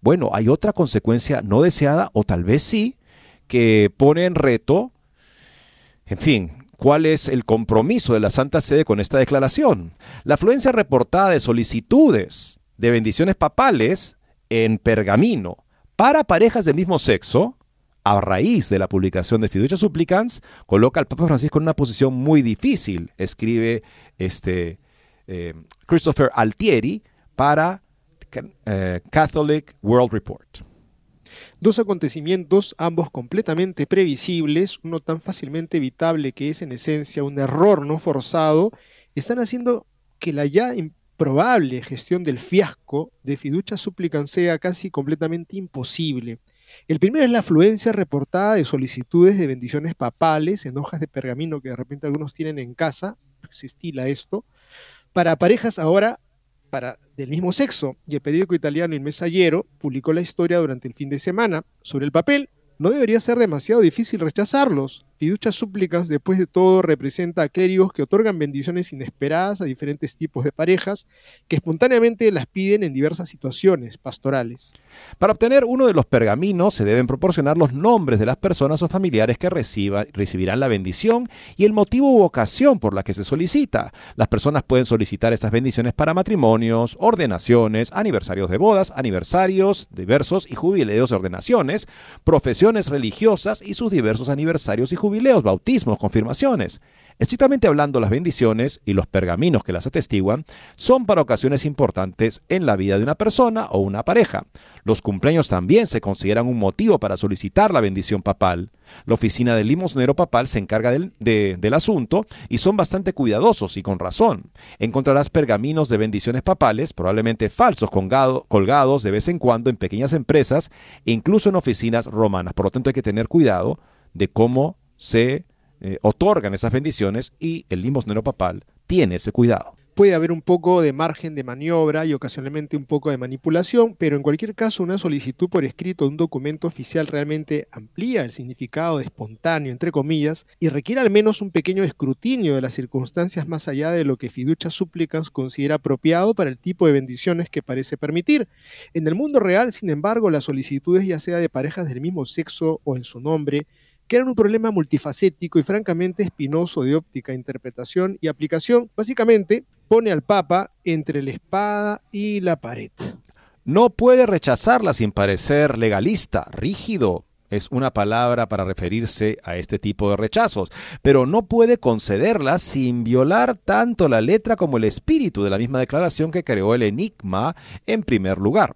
Bueno, hay otra consecuencia no deseada, o tal vez sí, que pone en reto, en fin, ¿Cuál es el compromiso de la Santa Sede con esta declaración? La afluencia reportada de solicitudes de bendiciones papales en pergamino para parejas del mismo sexo a raíz de la publicación de Fiducia Supplicans, coloca al Papa Francisco en una posición muy difícil, escribe este, eh, Christopher Altieri para eh, Catholic World Report. Dos acontecimientos, ambos completamente previsibles, uno tan fácilmente evitable que es en esencia un error no forzado, están haciendo que la ya improbable gestión del fiasco de Fiducia Supplicans sea casi completamente imposible. El primero es la afluencia reportada de solicitudes de bendiciones papales en hojas de pergamino que de repente algunos tienen en casa, se estila esto, para parejas ahora para, del mismo sexo. Y el periódico italiano El Messaggero publicó la historia durante el fin de semana. Sobre el papel, no debería ser demasiado difícil rechazarlos. Fiduchas súplicas, después de todo, representa a clérigos que otorgan bendiciones inesperadas a diferentes tipos de parejas que espontáneamente las piden en diversas situaciones pastorales. Para obtener uno de los pergaminos se deben proporcionar los nombres de las personas o familiares que recibirán la bendición y el motivo u ocasión por la que se solicita. Las personas pueden solicitar estas bendiciones para matrimonios, ordenaciones, aniversarios de bodas, aniversarios diversos y jubileos de ordenaciones, profesiones religiosas y sus diversos aniversarios y jubileos jubileos, bautismos, confirmaciones. Estrictamente hablando, las bendiciones y los pergaminos que las atestiguan son para ocasiones importantes en la vida de una persona o una pareja. Los cumpleaños también se consideran un motivo para solicitar la bendición papal. La oficina del limosnero papal se encarga del, del, asunto y son bastante cuidadosos y con razón. Encontrarás pergaminos de bendiciones papales, probablemente falsos, colgados de vez en cuando en pequeñas empresas e incluso en oficinas romanas. Por lo tanto hay que tener cuidado de cómo se eh, otorgan esas bendiciones y el limosnero papal tiene ese cuidado. Puede haber un poco de margen de maniobra y ocasionalmente un poco de manipulación, pero en cualquier caso una solicitud por escrito de un documento oficial realmente amplía el significado de espontáneo, entre comillas, y requiere al menos un pequeño escrutinio de las circunstancias más allá de lo que fiducia súplicas considera apropiado para el tipo de bendiciones que parece permitir. En el mundo real, sin embargo, las solicitudes, ya sea de parejas del mismo sexo o en su nombre, que era un problema multifacético y francamente espinoso de óptica, interpretación y aplicación, básicamente pone al Papa entre la espada y la pared. No puede rechazarla sin parecer legalista, rígido, es una palabra para referirse a este tipo de rechazos, pero no puede concederla sin violar tanto la letra como el espíritu de la misma declaración que creó el enigma en primer lugar.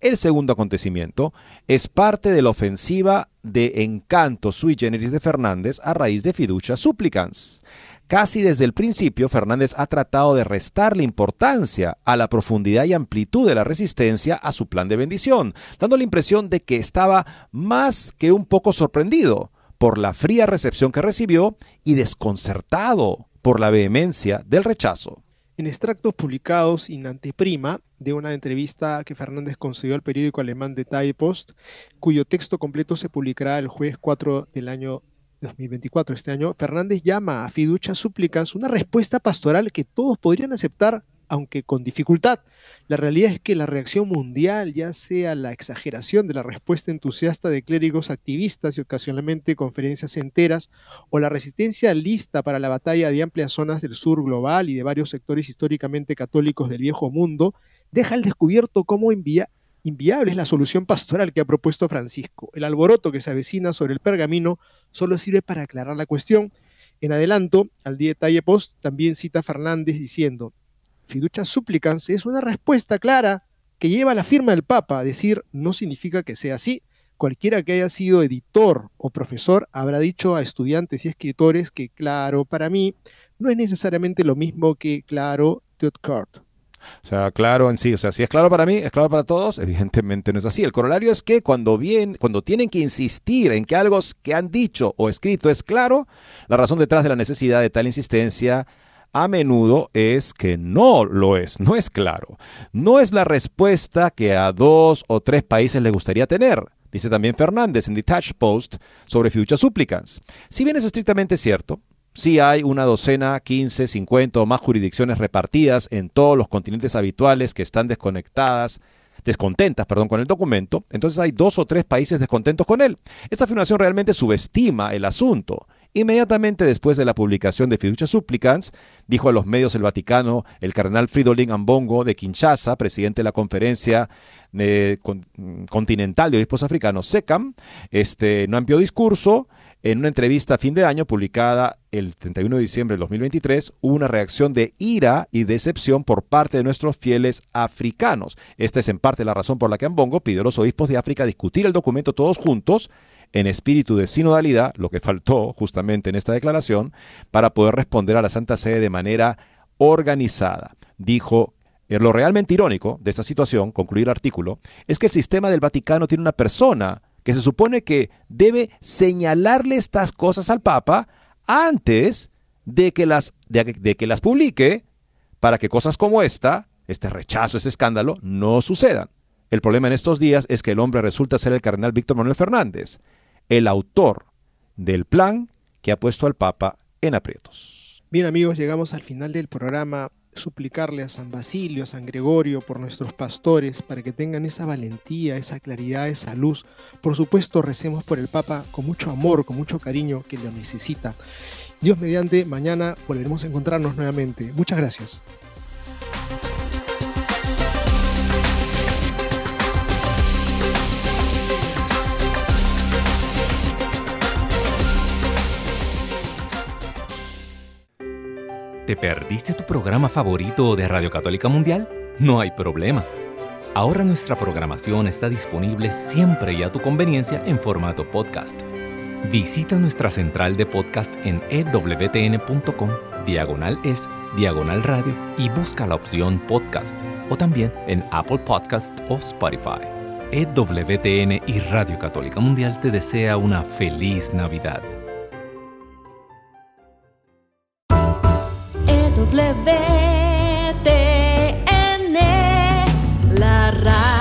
El segundo acontecimiento es parte de la ofensiva de encanto sui generis de Fernández a raíz de fiducia supplicans. Casi desde el principio, Fernández ha tratado de restarle importancia a la profundidad y amplitud de la resistencia a su plan de bendición, dando la impresión de que estaba más que un poco sorprendido por la fría recepción que recibió y desconcertado por la vehemencia del rechazo. En extractos publicados en anteprima de una entrevista que Fernández concedió al periódico alemán de Post, cuyo texto completo se publicará el jueves 4 del año 2024, este año, Fernández llama a fiducia súplicas una respuesta pastoral que todos podrían aceptar aunque con dificultad. La realidad es que la reacción mundial, ya sea la exageración de la respuesta entusiasta de clérigos activistas y ocasionalmente conferencias enteras, o la resistencia lista para la batalla de amplias zonas del sur global y de varios sectores históricamente católicos del viejo mundo, deja al descubierto cómo inviable es la solución pastoral que ha propuesto Francisco. El alboroto que se avecina sobre el pergamino solo sirve para aclarar la cuestión. En adelanto, al detalle post, también cita Fernández diciendo, fiducia supplicans es una respuesta clara que lleva la firma del Papa. Decir no significa que sea así. Cualquiera que haya sido editor o profesor habrá dicho a estudiantes y escritores que claro para mí no es necesariamente lo mismo que claro tot court. O sea, claro en sí, o sea, si es claro para mí, es claro para todos, evidentemente no es así. El corolario es que cuando bien, cuando tienen que insistir en que algo que han dicho o escrito es claro, la razón detrás de la necesidad de tal insistencia a menudo es que no lo es, no es claro. No es la respuesta que a dos o tres países le gustaría tener. Dice también Fernández en Detached Post sobre Future Supplicants. Si bien es estrictamente cierto, si hay una docena, 15, 50 o más jurisdicciones repartidas en todos los continentes habituales que están desconectadas descontentas perdón, con el documento, entonces hay dos o tres países descontentos con él. Esta afirmación realmente subestima el asunto Inmediatamente después de la publicación de Fiducia Supplicans, dijo a los medios el Vaticano el cardenal Fridolin Ambongo de Kinshasa, presidente de la Conferencia Continental de Obispos Africanos, SECAM, este, un amplio discurso. En una entrevista a fin de año publicada el 31 de diciembre de 2023, hubo una reacción de ira y decepción por parte de nuestros fieles africanos. Esta es en parte la razón por la que Ambongo pidió a los obispos de África discutir el documento todos juntos en espíritu de sinodalidad, lo que faltó justamente en esta declaración, para poder responder a la Santa Sede de manera organizada. Dijo eh, lo realmente irónico de esta situación, concluir el artículo, es que el sistema del Vaticano tiene una persona que se supone que debe señalarle estas cosas al Papa antes de que las, de que las publique para que cosas como esta, este rechazo, este escándalo, no sucedan. El problema en estos días es que el hombre resulta ser el cardenal Víctor Manuel Fernández, el autor del plan que ha puesto al Papa en aprietos. Bien amigos, llegamos al final del programa. Suplicarle a San Basilio, a San Gregorio, por nuestros pastores, para que tengan esa valentía, esa claridad, esa luz. Por supuesto, recemos por el Papa con mucho amor, con mucho cariño que lo necesita. Dios mediante, mañana volveremos a encontrarnos nuevamente. Muchas gracias. ¿Te perdiste tu programa favorito de Radio Católica Mundial? No hay problema. Ahora nuestra programación está disponible siempre y a tu conveniencia en formato podcast. Visita nuestra central de podcast en ewtn.com, diagonal es, diagonal radio y busca la opción podcast o también en Apple Podcast o Spotify. EWTN y Radio Católica Mundial te desea una feliz Navidad. WTN, la radio.